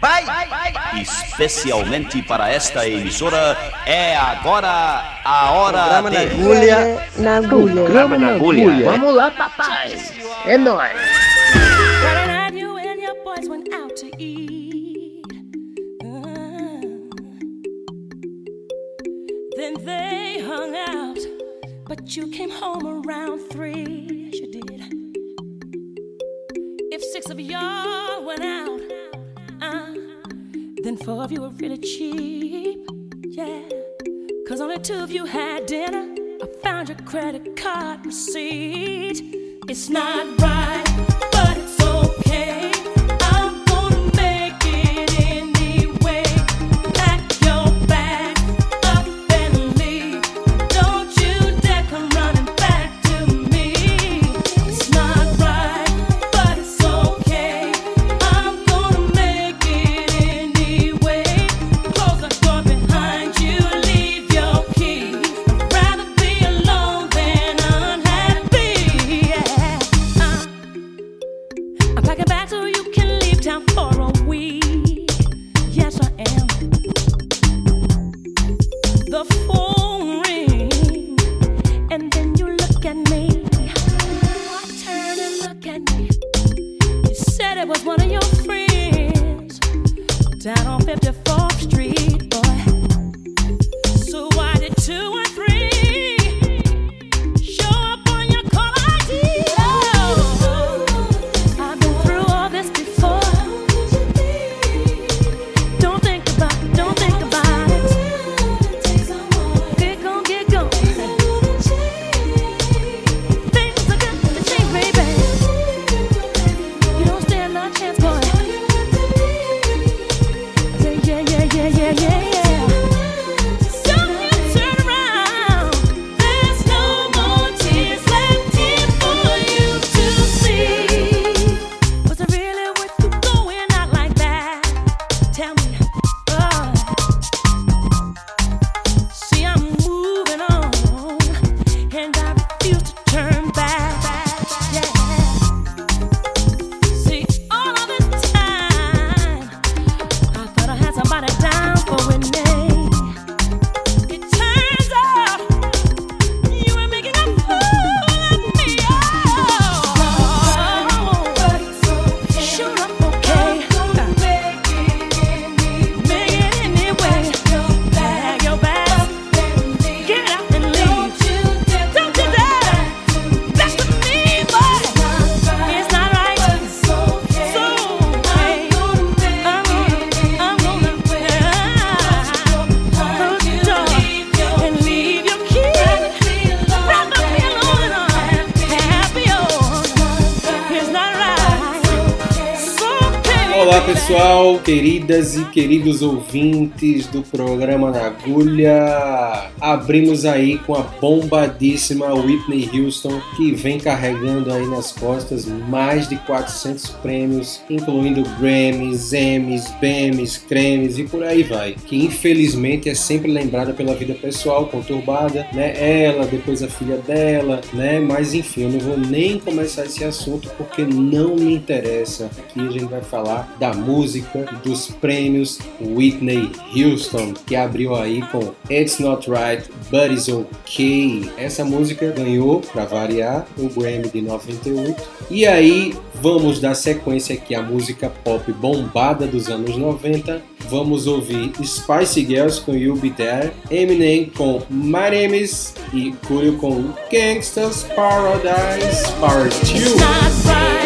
Vai, especialmente para esta emissora, é agora a hora Programa de... na agulha. Na agulha. Programa na agulha. Vamos lá, papai. É nóis. Then they hung out, but you came home around three. Yes, you did. If six of y'all went out, four of you were really cheap. Yeah, cause only two of you had dinner. I found your credit card receipt. It's not right, queridas e queridos ouvintes do programa Na Agulha. Abrimos aí com a bombadíssima Whitney Houston, que vem carregando aí nas costas mais de 400 prêmios, incluindo Grammys, Emmys, Bems, Cremes e por aí vai. Que infelizmente é sempre lembrada pela vida pessoal conturbada, né? Ela, depois a filha dela, né? Mas enfim, eu não vou nem começar esse assunto porque não me interessa. Aqui a gente vai falar da música dos prêmios Whitney Houston, que abriu aí com It's Not Right, But It's Okay. Essa música ganhou, para variar, o Grammy de 98. E aí, vamos dar sequência aqui à música pop bombada dos anos 90. Vamos ouvir Spice Girls com You Be There, Eminem com My Name Is e Coolio com Gangsta's Paradise Part 2.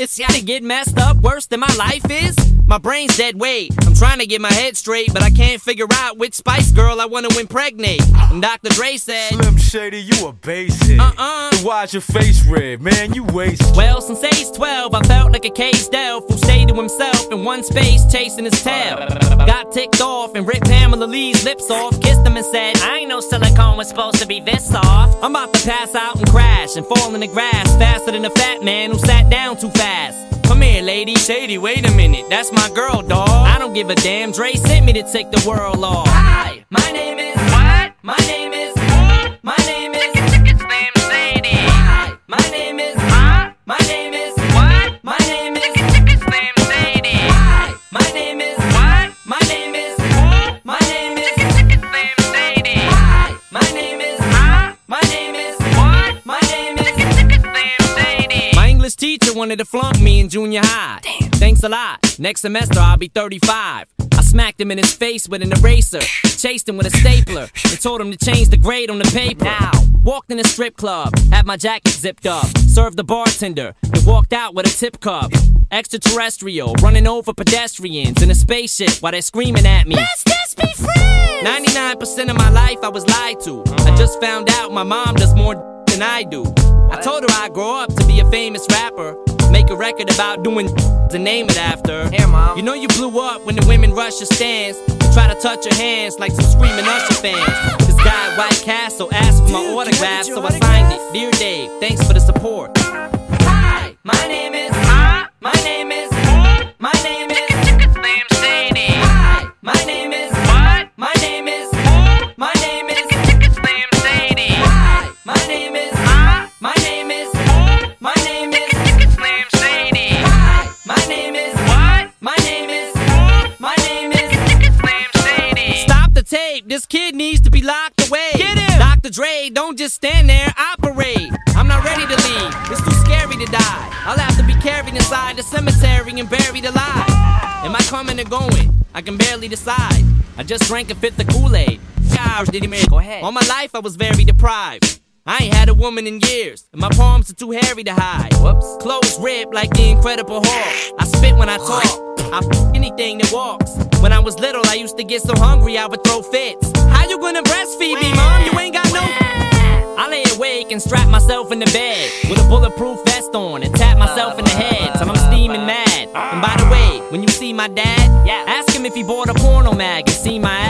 Try this to get messed up worse than my life is? My brain's dead weight. I'm trying to get my head straight, but I can't figure out which Spice Girl I wanna impregnate. And Dr. Dre said, Slim Shady, you a basic. Uh-uh. Then Why's your face red, man? You waste. Well, since age 12, I felt like a caged elf who stayed to himself in one space chasing his tail. Got ticked off and ripped Pamela Lee's lips off, kissed him and said, I ain't no silicone was supposed to be this soft. I'm about to pass out and crash and fall in the grass faster than a fat man who sat down too fast. Come here, lady. Shady, wait a minute. That's my girl, dawg. I don't give a damn. Dre sent me to take the world off. Hi, my name is what? My name is Wanted to flunk me in junior high. Damn. Thanks a lot. Next semester I'll be 35. I smacked him in his face with an eraser, chased him with a stapler, and told him to change the grade on the paper. Now, walked in a strip club, had my jacket zipped up, served the bartender, and walked out with a tip cup. Extraterrestrial, running over pedestrians in a spaceship while they're screaming at me. Let's just be friends. 99% of my life I was lied to. I just found out my mom does more than I do. I told her I'd grow up to be a famous rapper. Make a record about doing to name it after. Here, Mom. You know you blew up when the women rush your stands. and Try to touch your hands like some screaming Usher fans. This guy at White Castle asked for my autograph, so I signed it. Dear Dave, thanks for the support. Hi, my name is my name is my name is This kid needs to be locked away. Get him! Dr. Dre, don't just stand there, operate. I'm not ready to leave. It's too scary to die. I'll have to be carried inside the cemetery and buried alive. Am I coming or going? I can barely decide. I just drank a fifth of Kool-Aid. Gosh, did he man? Go ahead. All my life I was very deprived. I ain't had a woman in years, and my palms are too hairy to hide. Whoops. Clothes ripped like the Incredible Hulk. I spit when I talk. I f- anything that walks. When I was little, I used to get so hungry I would throw fits. How you gonna breastfeed me, mom? You ain't got no. I lay awake and strap myself in the bed with a bulletproof vest on and tap myself in the head till I'm steaming mad. And by the way, when you see my dad, ask him if he bought a porno mag and see my ad.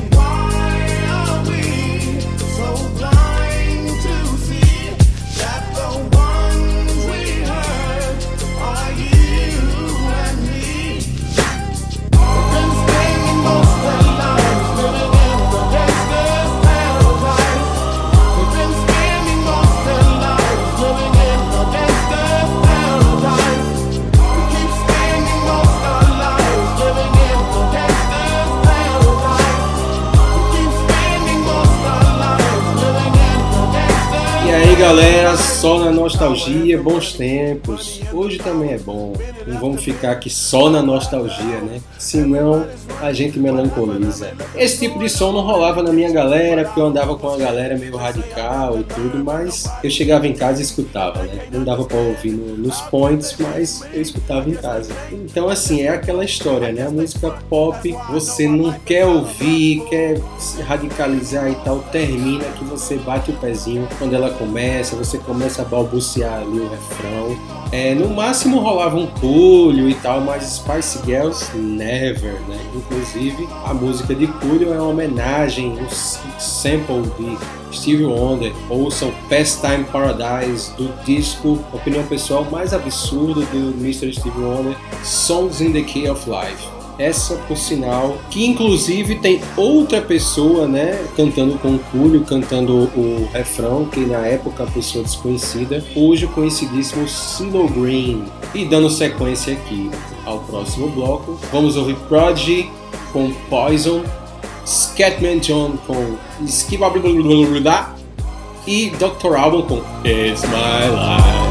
galera, só na nostalgia, bons tempos. Hoje também é bom. Não vamos ficar aqui só na nostalgia, né? Senão a gente melancoliza. Esse tipo de som não rolava na minha galera, porque eu andava com uma galera meio radical e tudo, mas eu chegava em casa e escutava, né? Não dava pra ouvir no- nos points, mas eu escutava em casa. Então, assim, é aquela história, né? A música pop, você não quer ouvir, quer radicalizar e tal, termina que você bate o pezinho quando ela começa, você começa a balbuciar ali o refrão. É, no máximo rolava um pulho e tal, mas Spice Girls never, né? Inclusive, a música de Coolio é uma homenagem, um sample de Stevie Wonder. Ouçam Pastime Paradise do disco, opinião pessoal, mais absurdo do Mr. Stevie Wonder, Songs in the Key of Life. Essa, por sinal, que inclusive tem outra pessoa, né, cantando com o Coolio, cantando o refrão, que na época a pessoa desconhecida, hoje o conhecidíssimo CeeLo Green. E dando sequência aqui ao próximo bloco, vamos ouvir Prodigy com Poison, Scatman John com Skip e Dr. Album com It's My Life.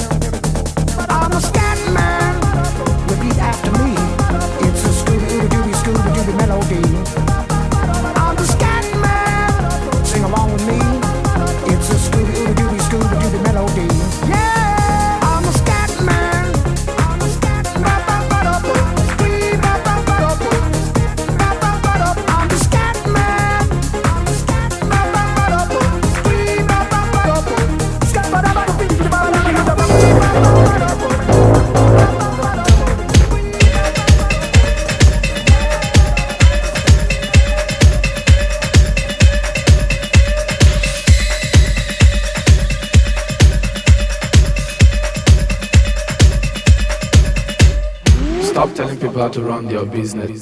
people how to run their business.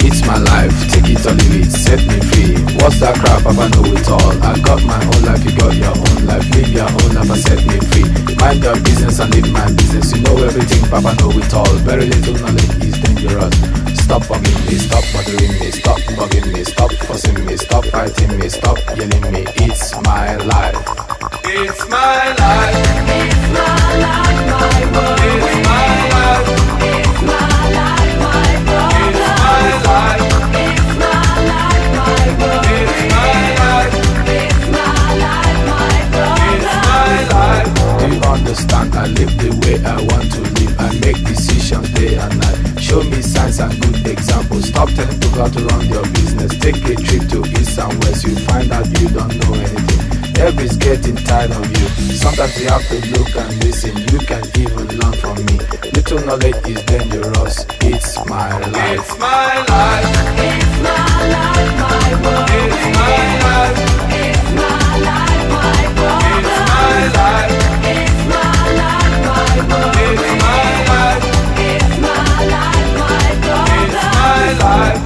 It's my life, take it or leave it, set me free. What's that crap? Papa know it all. I got my own life, you got your own life. Live your own life and set me free. Mind your business and live my business. You know everything, Papa know it all. Very little knowledge is dangerous. Stop bugging me, stop bothering me, stop bugging me, stop fussing me, stop fighting me, stop yelling me. It's my life. It's my life. It's my life, my world. How to run your business. Take a trip to east and west. You find out you don't know anything. Everybody's getting tired of you. Sometimes you have to look and listen. You can even learn from me. Little knowledge is dangerous. It's my life. It's my life. It's my life, my world. It's my life. It's my life, my problem. It's my life. It's my life, my world. It's my life. It's my life, my problem. It's my life.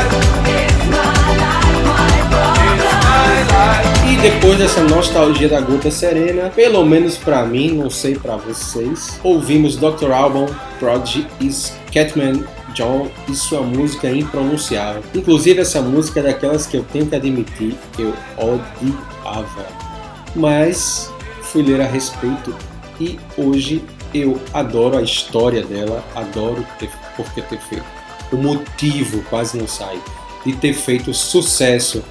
Depois dessa nostalgia da Gota Serena, pelo menos pra mim, não sei pra vocês, ouvimos Dr. Alban, Prodigy e Scatman John e sua música impronunciável. Inclusive essa música é daquelas que eu tenho que admitir eu odiava. Mas fui ler a respeito e hoje eu adoro a história dela, adoro ter, por que ter feito. O motivo quase não sai de ter feito sucesso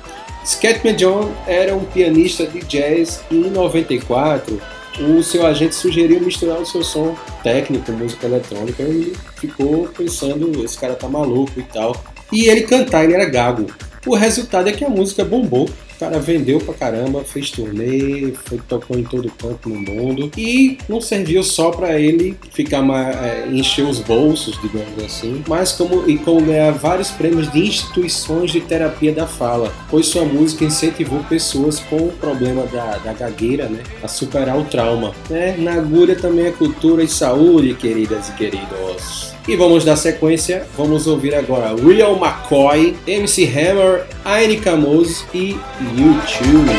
Scatman John era um pianista de jazz e em 94 o seu agente sugeriu misturar o seu som técnico, música eletrônica, e ficou pensando, esse cara tá maluco e tal. E ele cantar, ele era gago. O resultado é que a música bombou. Cara vendeu pra caramba, fez turnê, foi, tocou em todo canto no mundo. E não serviu só para ele ficar é, encher os bolsos, digamos assim, mas como, e como ganhar vários prêmios de instituições de terapia da fala, pois sua música incentivou pessoas com o problema da, da gagueira né, a superar o trauma. Né? Na agulha também é cultura e saúde, queridas e queridos. E vamos dar sequência, vamos ouvir agora William McCoy, MC Hammer, Aine Camus e YouTube.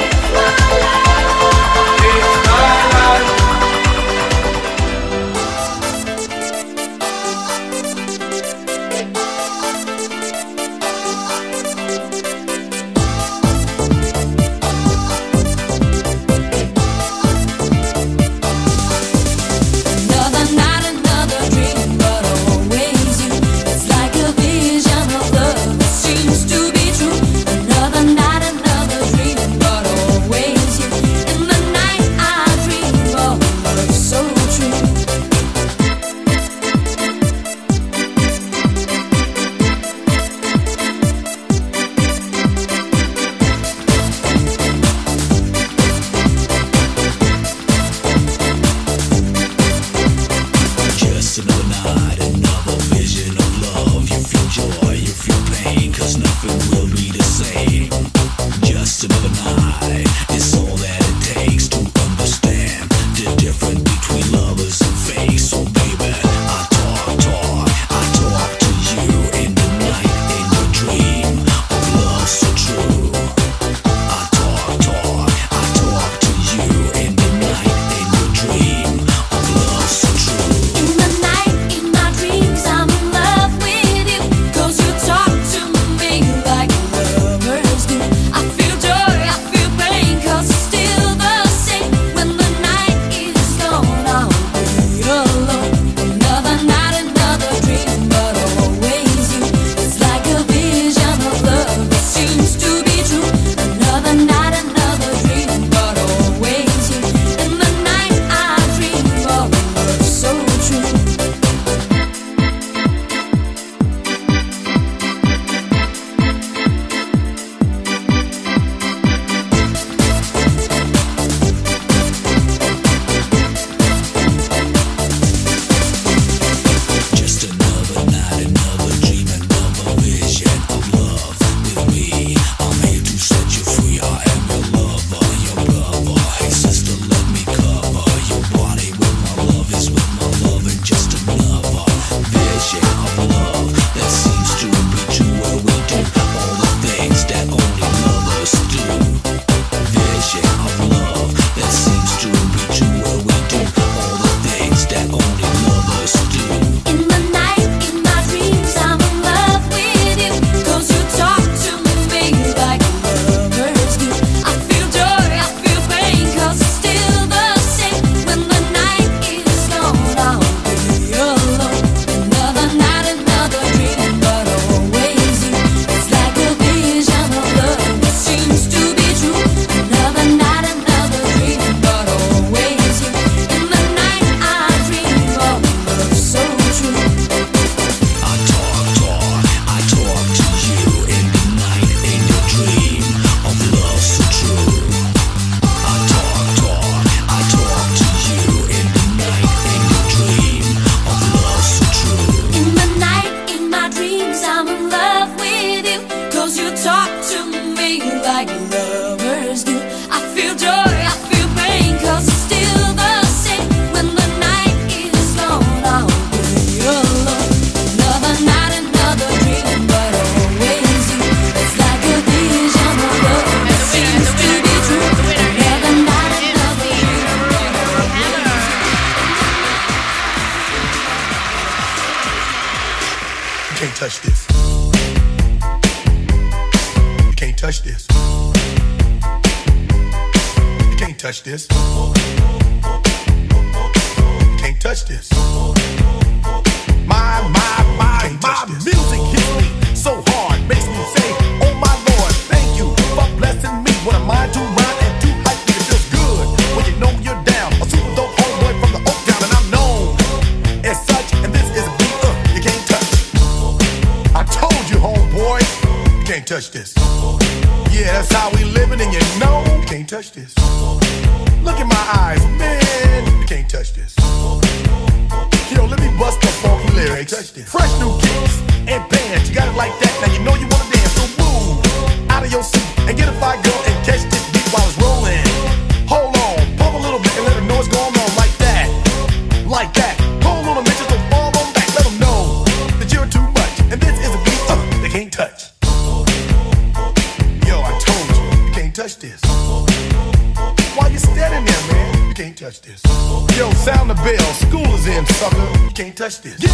can't touch this.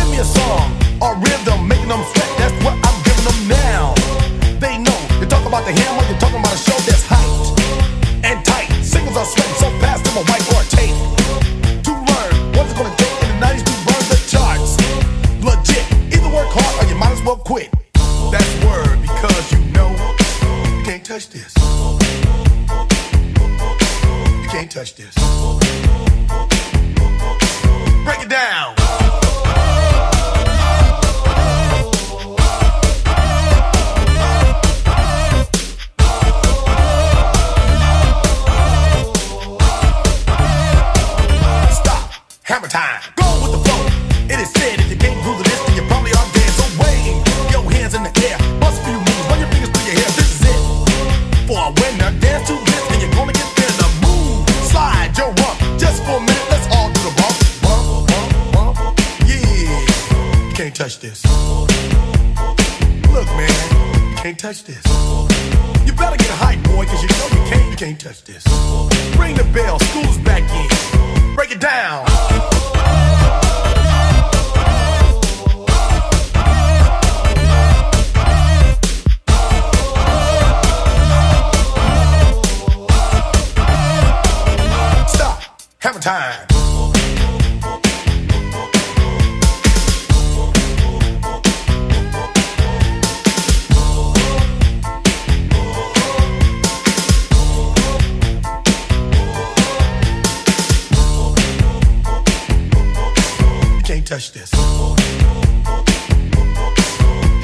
touch this. You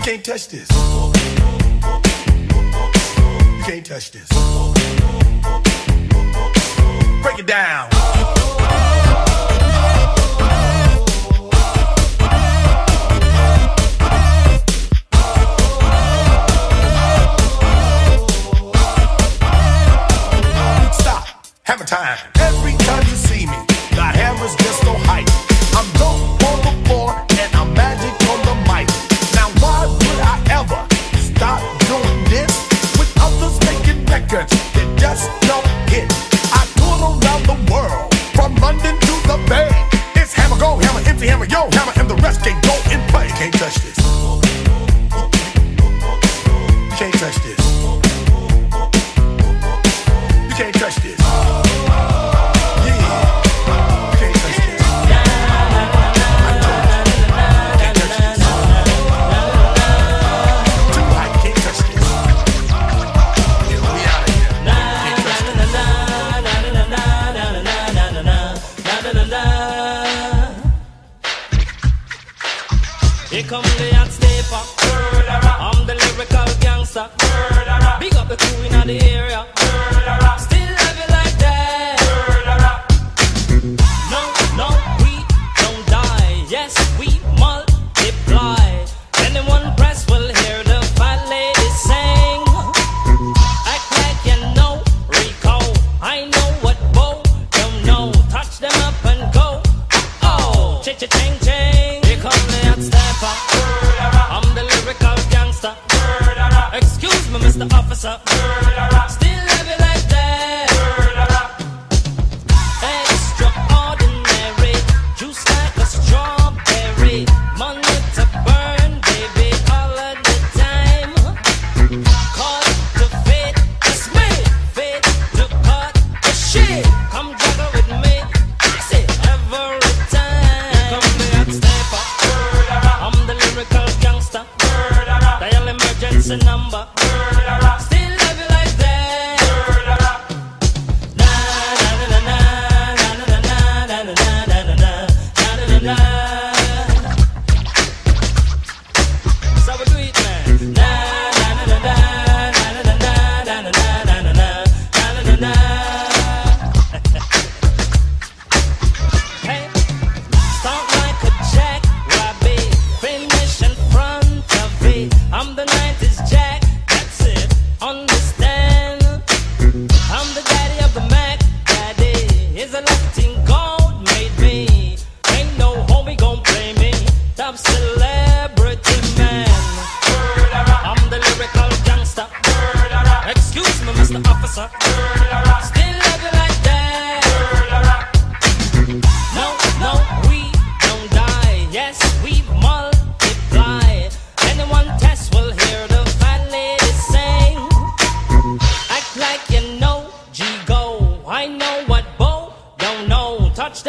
can't touch this. You can't touch this. Break it down. Stop. Have a time. Every time you see me, the hammer's just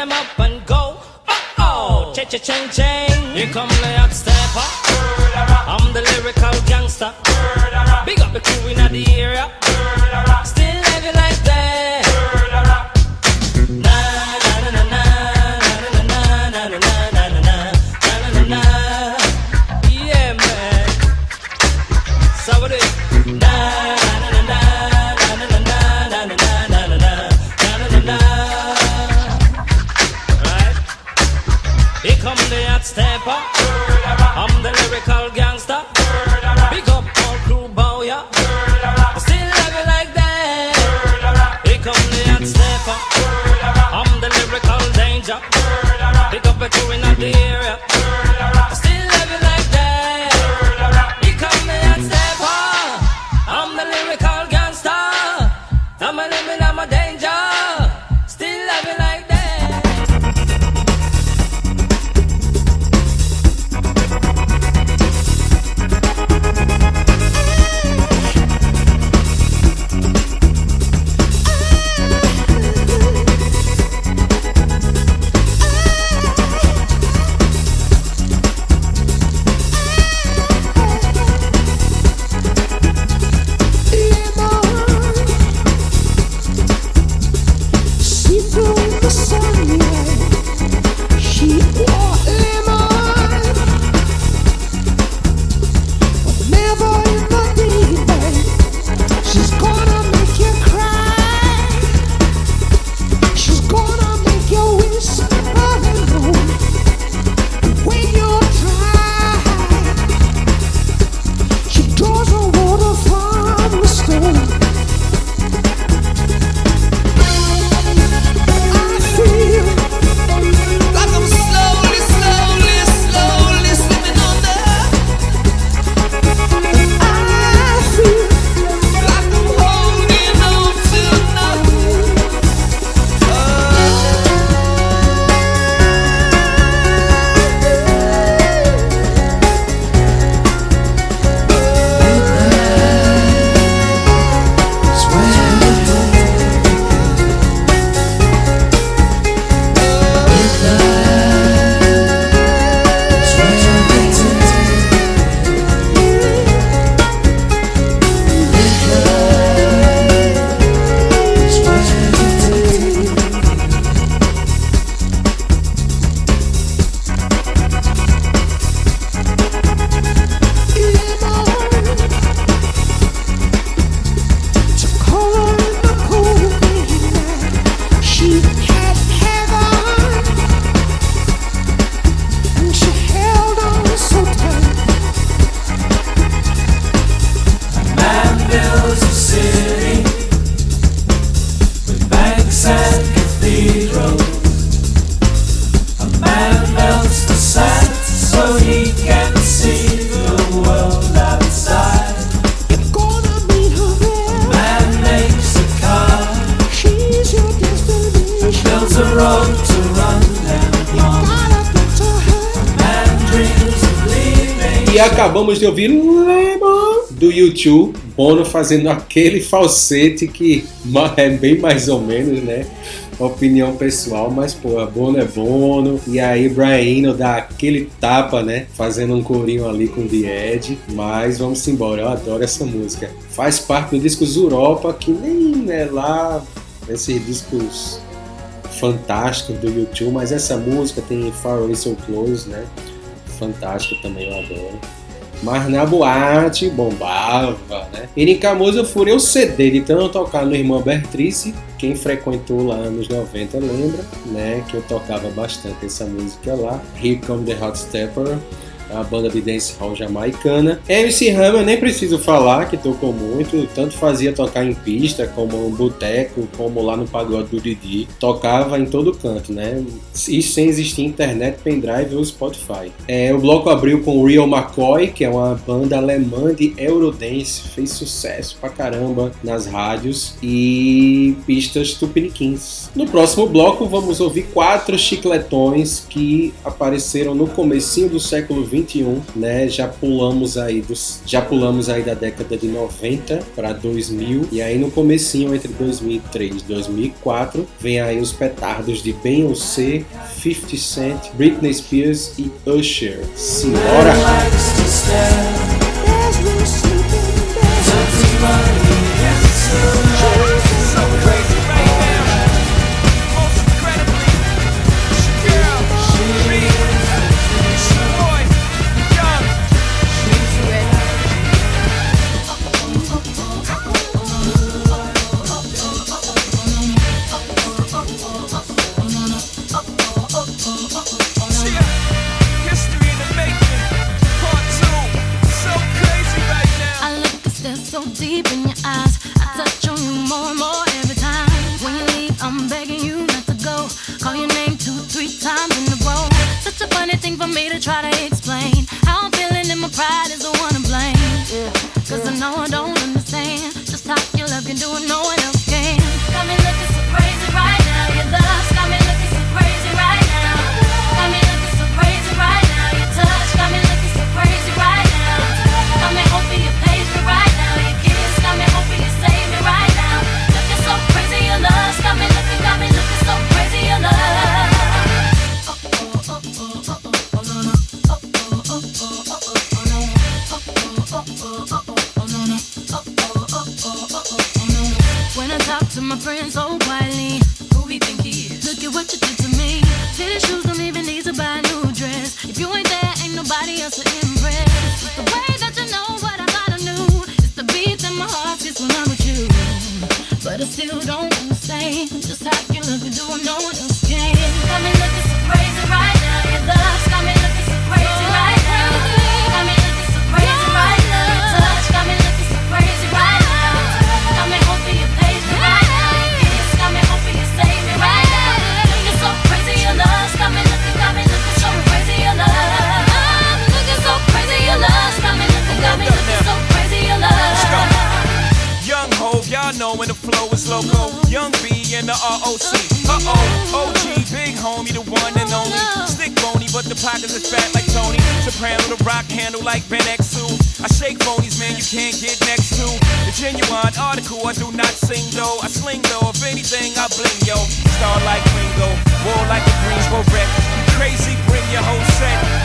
them up and go. Oh, oh, cha cha ching ching. Here come the hot stepper. I'm the lyrical gangster. Big up the crew in the area. Still E acabamos de ouvir Lemon do YouTube, Bono fazendo aquele falsete que é bem mais ou menos, né? Opinião pessoal, mas pô, Bono é Bono. E aí Brian dá aquele tapa, né? Fazendo um corinho ali com The Ed Mas vamos embora, eu adoro essa música. Faz parte do disco Europa que nem é lá esses discos fantásticos do YouTube, mas essa música tem Far Away So Close, né? Fantástico também, eu adoro. Mas na boate bombava, né? E em Camus eu furei o CD de tanto tocar no Irmão Bertrice. Quem frequentou lá anos 90 lembra, né? Que eu tocava bastante essa música lá. Here Come the Hot Stepper, a banda de dancehall jamaicana. MC Hammer nem preciso falar que tocou muito, tanto fazia tocar em pista, como um boteco, como lá no pagode do Didi. Tocava em todo canto, né? Isso sem existir internet, pendrive ou Spotify. É, o bloco abriu com Real McCoy, que é uma banda alemã de Eurodance, fez sucesso pra caramba nas rádios e pistas tupiniquins. No próximo bloco vamos ouvir quatro chicletões que apareceram no comecinho do século 21, né? Já pulamos aí dos, já pulamos aí da década de 90 para 2000 e aí no comecinho entre 2003 e 2004 vem aí os petardos de Beyoncé, 50 Cent, Britney Spears e Usher. Simbora! Loco. Young B and the ROC. Uh oh, OG, big homie, the one and only. Stick bony, but the pockets is fat like Tony. Soprano, the rock handle like Van Exel. I shake phonies, man, you can't get next to. The genuine article, I do not sing though. I sling though, if anything, I bling yo. Star like Ringo, war like a Greensboro wreck. You crazy, bring your whole set.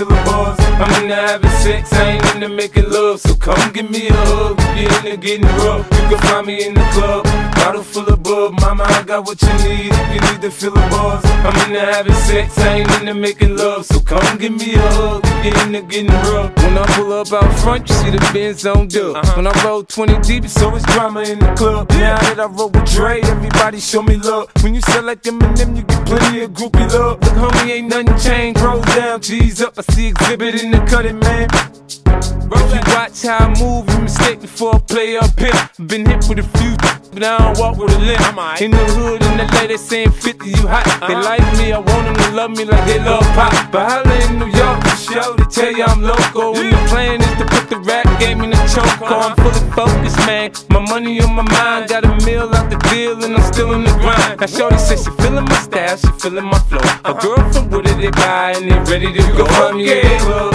Feel the buzz. I'm into having sex, I ain't into making love. So come give me a hug you're into getting rough. You can find me in the club, bottle full of bub. Mama, I got what you need need to the buzz. I'm into having sex, I ain't into making love. So come give me a hug you're into getting rough. When I pull up out front, you see the Benz on dub. Uh-huh. When I roll 20 deep, it's always drama in the club. Now that I roll with Dre, everybody show me love. When you sell like Eminem, you get plenty of groupie love. Look, homie, ain't nothing changed. Roll down, G's up. I see exhibit in the cutting, man. If you watch how I move, you mistake before I play up here. Been hit with a few, but I don't walk with a limp. In the hood, in the LA, they saying 50, you hot. They like me, I want them to love me like they love pop. But holla in New York, for show, they tell you I'm local. And the plan is to put the rap game in the choke. I'm fully focused, man. My money on my mind, got a meal out the deal, and I'm still in the grind. Now, Shorty says she feeling my style, she feeling my flow. A girl from Wooded, they buy, and they ready to go. Me the club,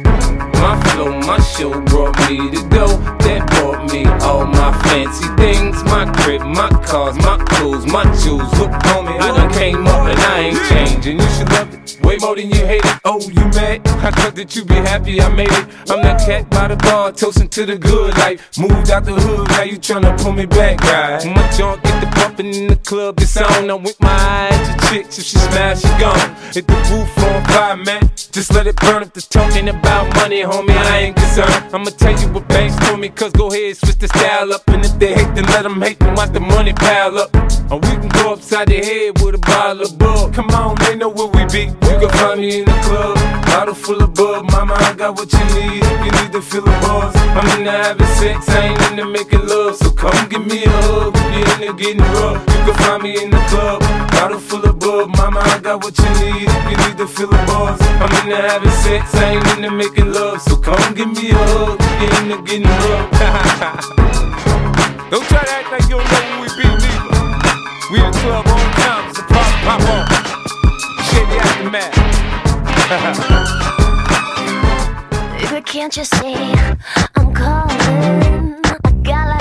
My flow, my show brought me to go. That brought me all my fancy things. My crib, my cars, my clothes, my jewels. Look, homie, I done came up and I ain't changing. You should love it way more than you hate it. Oh, you mad? I thought that you be happy I made it. I'm that cat by the bar, toasting to the good life. Moved out the hood, now you tryna pull me back, right? My junk get the bumping in the club, it's on. I'm with my eyes to chicks, if she smash, she gone. Hit the roof on fire, man. Just let it burn up the talking about money, homie. I ain't concerned. I'ma tell you what banks told me, cause go ahead, switch the style up. And if they hate, then let them hate, then watch the money pile up. Or we can go upside the head with a bottle of bug. Come on, they know where we be. You can find me in the club, bottle full of bub. Mama, I got what you need if you need to feel the buzz. I'm into having sex, I ain't into making love. So come give me a hug if you're into getting rough. You can find me in the club, bottle full of bub. Mama, I got what you need if you need to feel the buzz. I'm into having sex, I ain't into making love. So come give me a hug if you're into getting rough. don't try to act like you don't know who we be, neither. We in the club on the time, it's a pop, pop on. Shady aftermath. Baby, can't you see I'm calling? A guy like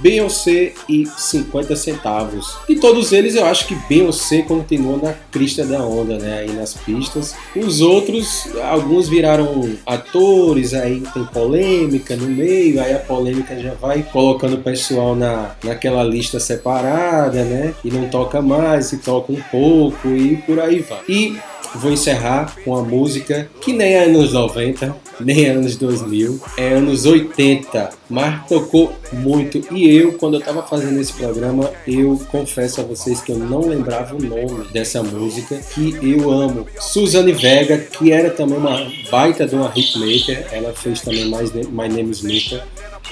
Beyoncé, C e 50 centavos. E todos eles eu acho que Beyoncé continua na crista da onda, né? Aí nas pistas. Os outros, alguns viraram atores, aí tem polêmica no meio, aí a polêmica já vai colocando o pessoal na, naquela lista separada, né? E não toca mais, E toca um pouco e por aí vai. E Vou encerrar com uma música que nem é anos 90, nem é anos 2000, é anos 80, mas tocou muito. E eu, quando eu estava fazendo esse programa, eu confesso a vocês que eu não lembrava o nome dessa música, que eu amo. Suzane Vega, que era também uma baita de uma hitmaker, ela fez também My Name is Luca,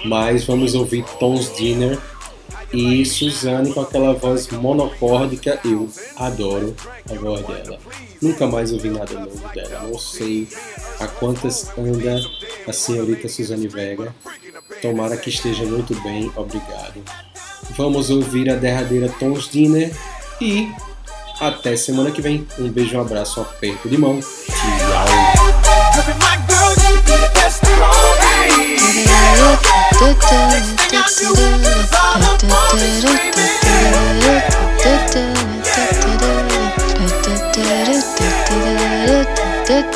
mas vamos ouvir Tom's Dinner e Suzane com aquela voz monocórdica, eu adoro a voz dela. Nunca mais ouvi nada novo dela, não sei a quantas anda a senhorita Suzane Vega. Tomara que esteja muito bem, obrigado. Vamos ouvir a derradeira Tons Dinner e até semana que vem. Um beijo, um abraço, um aperto de mão. Tchau!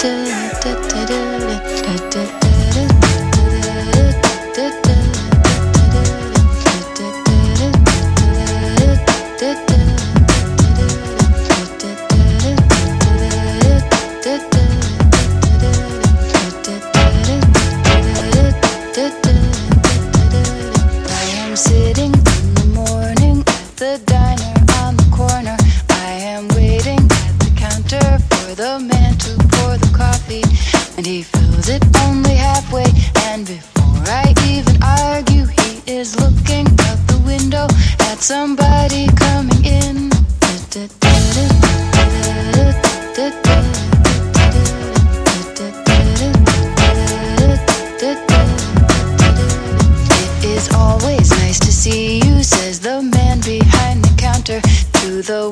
do Says the man behind the counter, to the